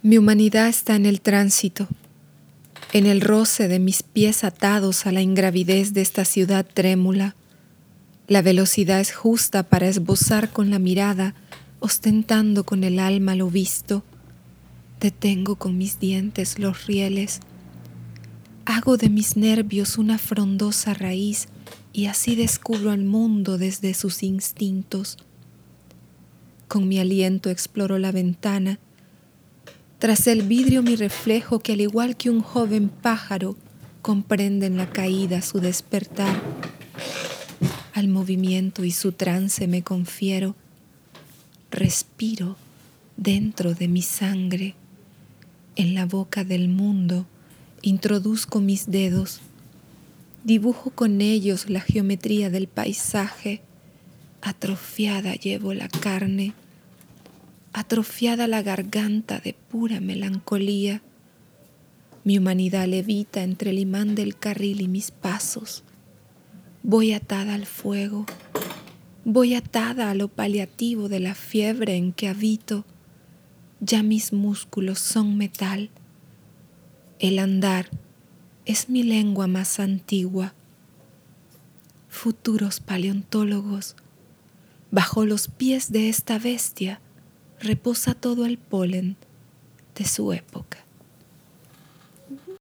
Mi humanidad está en el tránsito, en el roce de mis pies atados a la ingravidez de esta ciudad trémula. La velocidad es justa para esbozar con la mirada, ostentando con el alma lo visto. Detengo con mis dientes los rieles. Hago de mis nervios una frondosa raíz y así descubro al mundo desde sus instintos. Con mi aliento exploro la ventana tras el vidrio mi reflejo que al igual que un joven pájaro comprende en la caída su despertar. Al movimiento y su trance me confiero. Respiro dentro de mi sangre. En la boca del mundo introduzco mis dedos. Dibujo con ellos la geometría del paisaje. Atrofiada llevo la carne atrofiada la garganta de pura melancolía. Mi humanidad levita entre el imán del carril y mis pasos. Voy atada al fuego, voy atada a lo paliativo de la fiebre en que habito. Ya mis músculos son metal. El andar es mi lengua más antigua. Futuros paleontólogos, bajo los pies de esta bestia, reposa todo el polen de su época.